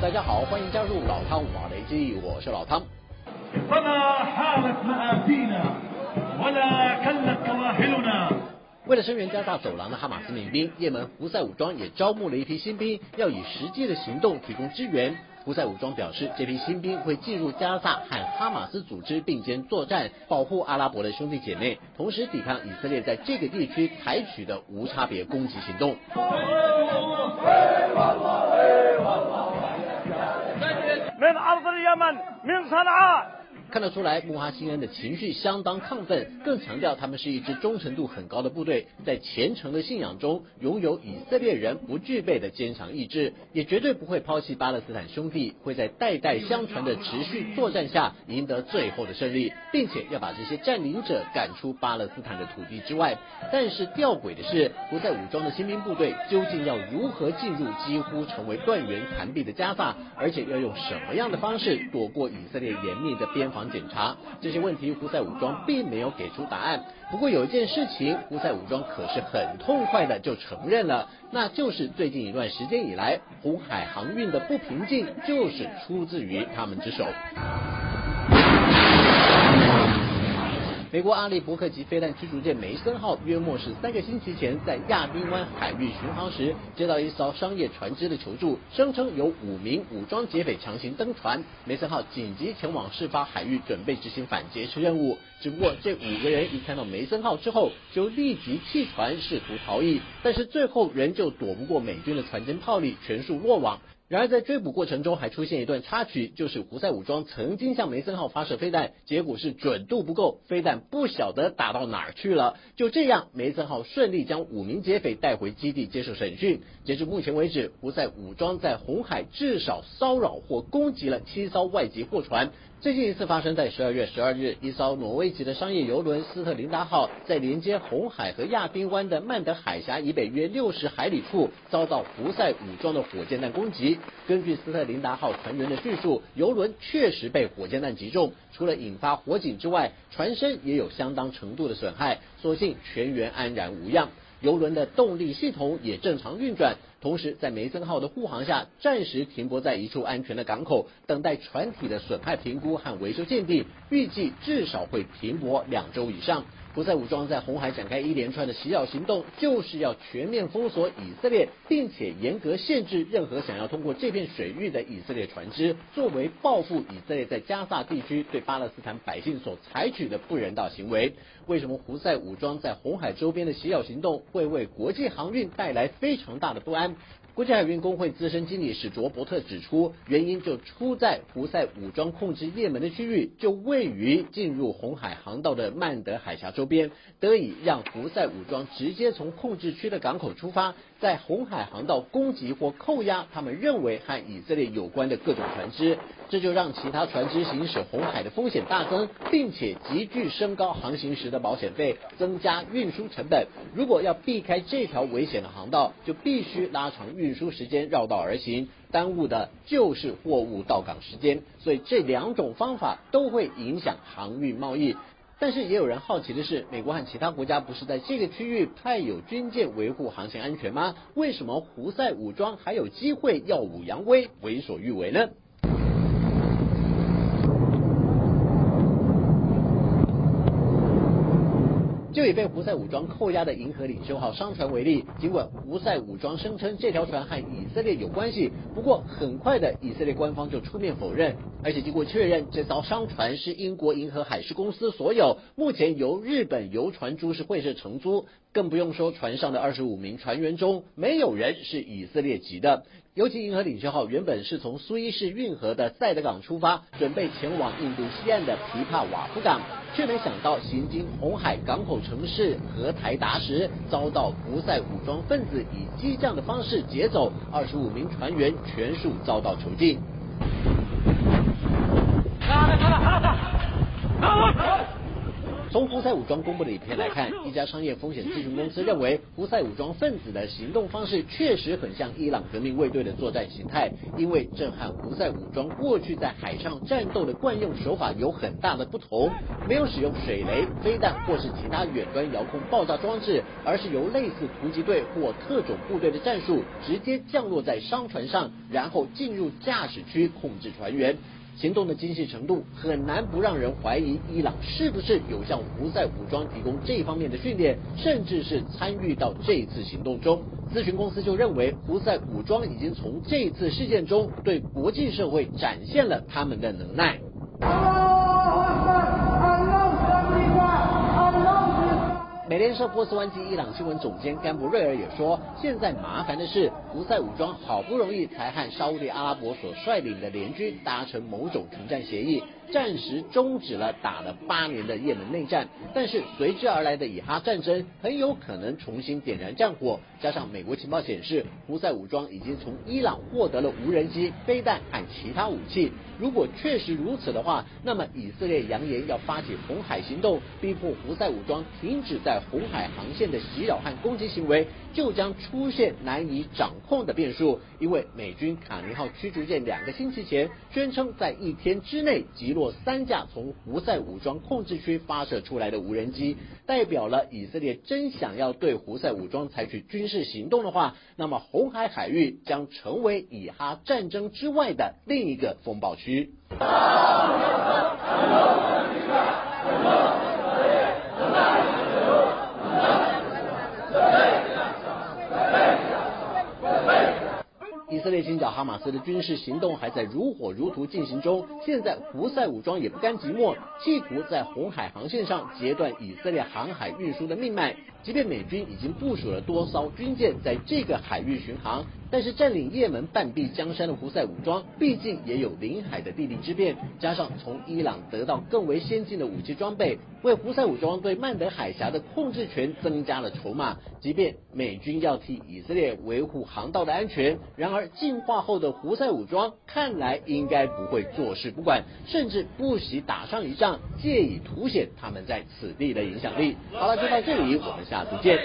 大家好，欢迎加入老汤瓦雷基，我是老汤。为了声援加大走廊的哈马斯民兵，也门胡塞武装也招募了一批新兵，要以实际的行动提供支援。胡塞武装表示，这批新兵会进入加萨和哈马斯组织并肩作战，保护阿拉伯的兄弟姐妹，同时抵抗以色列在这个地区采取的无差别攻击行动。أرض اليمن من صنعاء. 看得出来，穆哈辛恩的情绪相当亢奋，更强调他们是一支忠诚度很高的部队，在虔诚的信仰中拥有以色列人不具备的坚强意志，也绝对不会抛弃巴勒斯坦兄弟，会在代代相传的持续作战下赢得最后的胜利，并且要把这些占领者赶出巴勒斯坦的土地之外。但是吊诡的是，不在武装的新兵部队究竟要如何进入几乎成为断垣残壁的加萨，而且要用什么样的方式躲过以色列严密的边防？检查这些问题，胡塞武装并没有给出答案。不过有一件事情，胡塞武装可是很痛快的就承认了，那就是最近一段时间以来，红海航运的不平静就是出自于他们之手。美国阿利伯克级飞弹驱逐舰梅森号约莫是三个星期前在亚丁湾海域巡航时，接到一艘商业船只的求助，声称有五名武装劫匪强行登船，梅森号紧急前往事发海域，准备执行反劫持任务。只不过这五个人一看到梅森号之后，就立即弃船试图逃逸，但是最后仍旧躲不过美军的船舰炮力，全数落网。然而，在追捕过程中还出现一段插曲，就是胡塞武装曾经向梅森号发射飞弹，结果是准度不够，飞弹不晓得打到哪儿去了。就这样，梅森号顺利将五名劫匪带回基地接受审讯。截至目前为止，胡塞武装在红海至少骚扰或攻击了七艘外籍货船。最近一次发生在十二月十二日，一艘挪威籍的商业游轮斯特林达号在连接红海和亚丁湾的曼德海峡以北约六十海里处，遭到胡塞武装的火箭弹攻击。根据斯特林达号船员的叙述，游轮确实被火箭弹击中，除了引发火警之外，船身也有相当程度的损害，所幸全员安然无恙。游轮的动力系统也正常运转，同时在梅森号的护航下，暂时停泊在一处安全的港口，等待船体的损害评估和维修鉴定，预计至少会停泊两周以上。胡塞武装在红海展开一连串的袭扰行动，就是要全面封锁以色列，并且严格限制任何想要通过这片水域的以色列船只，作为报复以色列在加萨地区对巴勒斯坦百姓所采取的不人道行为。为什么胡塞武装在红海周边的袭扰行动会为国际航运带来非常大的不安？months. 国际海运工会资深经理史卓伯特指出，原因就出在胡塞武装控制也门的区域就位于进入红海航道的曼德海峡周边，得以让胡塞武装直接从控制区的港口出发。在红海航道攻击或扣押他们认为和以色列有关的各种船只，这就让其他船只行驶红海的风险大增，并且急剧升高航行时的保险费，增加运输成本。如果要避开这条危险的航道，就必须拉长运输时间，绕道而行，耽误的就是货物到港时间。所以这两种方法都会影响航运贸易。但是也有人好奇的是，美国和其他国家不是在这个区域派有军舰维护航行安全吗？为什么胡塞武装还有机会耀武扬威、为所欲为呢？就以被胡塞武装扣押的银河领袖号商船为例，尽管胡塞武装声称这条船和以色列有关系，不过很快的以色列官方就出面否认，而且经过确认，这艘商船是英国银河海事公司所有，目前由日本游船株式会社承租。更不用说船上的二十五名船员中没有人是以色列籍的。尤其银河领袖号原本是从苏伊士运河的塞德港出发，准备前往印度西岸的琵琶瓦夫港，却没想到行经红海港口城市和台达时，遭到胡塞武装分子以激将的方式劫走，二十五名船员全数遭到囚禁。从胡塞武装公布的影片来看，一家商业风险咨询公司认为，胡塞武装分子的行动方式确实很像伊朗革命卫队的作战形态，因为这和胡塞武装过去在海上战斗的惯用手法有很大的不同，没有使用水雷、飞弹或是其他远端遥控爆炸装置，而是由类似突击队或特种部队的战术，直接降落在商船上，然后进入驾驶区控制船员。行动的精细程度很难不让人怀疑，伊朗是不是有向胡塞武装提供这方面的训练，甚至是参与到这次行动中。咨询公司就认为，胡塞武装已经从这次事件中对国际社会展现了他们的能耐。联社波斯湾及伊朗新闻总监甘布瑞尔也说，现在麻烦的是，胡塞武装好不容易才和沙地阿拉伯所率领的联军达成某种停战协议。暂时终止了打了八年的也门内战，但是随之而来的以哈战争很有可能重新点燃战火。加上美国情报显示，胡塞武装已经从伊朗获得了无人机、飞弹和其他武器。如果确实如此的话，那么以色列扬言要发起红海行动，逼迫胡塞武装停止在红海航线的袭扰和攻击行为，就将出现难以掌控的变数。因为美军卡尼号驱逐舰两个星期前宣称在一天之内击落。若三架从胡塞武装控制区发射出来的无人机，代表了以色列真想要对胡塞武装采取军事行动的话，那么红海海域将成为以哈战争之外的另一个风暴区。以色列清剿哈马斯的军事行动还在如火如荼进行中。现在胡塞武装也不甘寂寞，企图在红海航线上截断以色列航海运输的命脉。即便美军已经部署了多艘军舰在这个海域巡航。但是占领也门半壁江山的胡塞武装，毕竟也有领海的地利之便，加上从伊朗得到更为先进的武器装备，为胡塞武装对曼德海峡的控制权增加了筹码。即便美军要替以色列维护航道的安全，然而进化后的胡塞武装看来应该不会坐视不管，甚至不惜打上一仗，借以凸显他们在此地的影响力。好了，就到这里，我们下次见。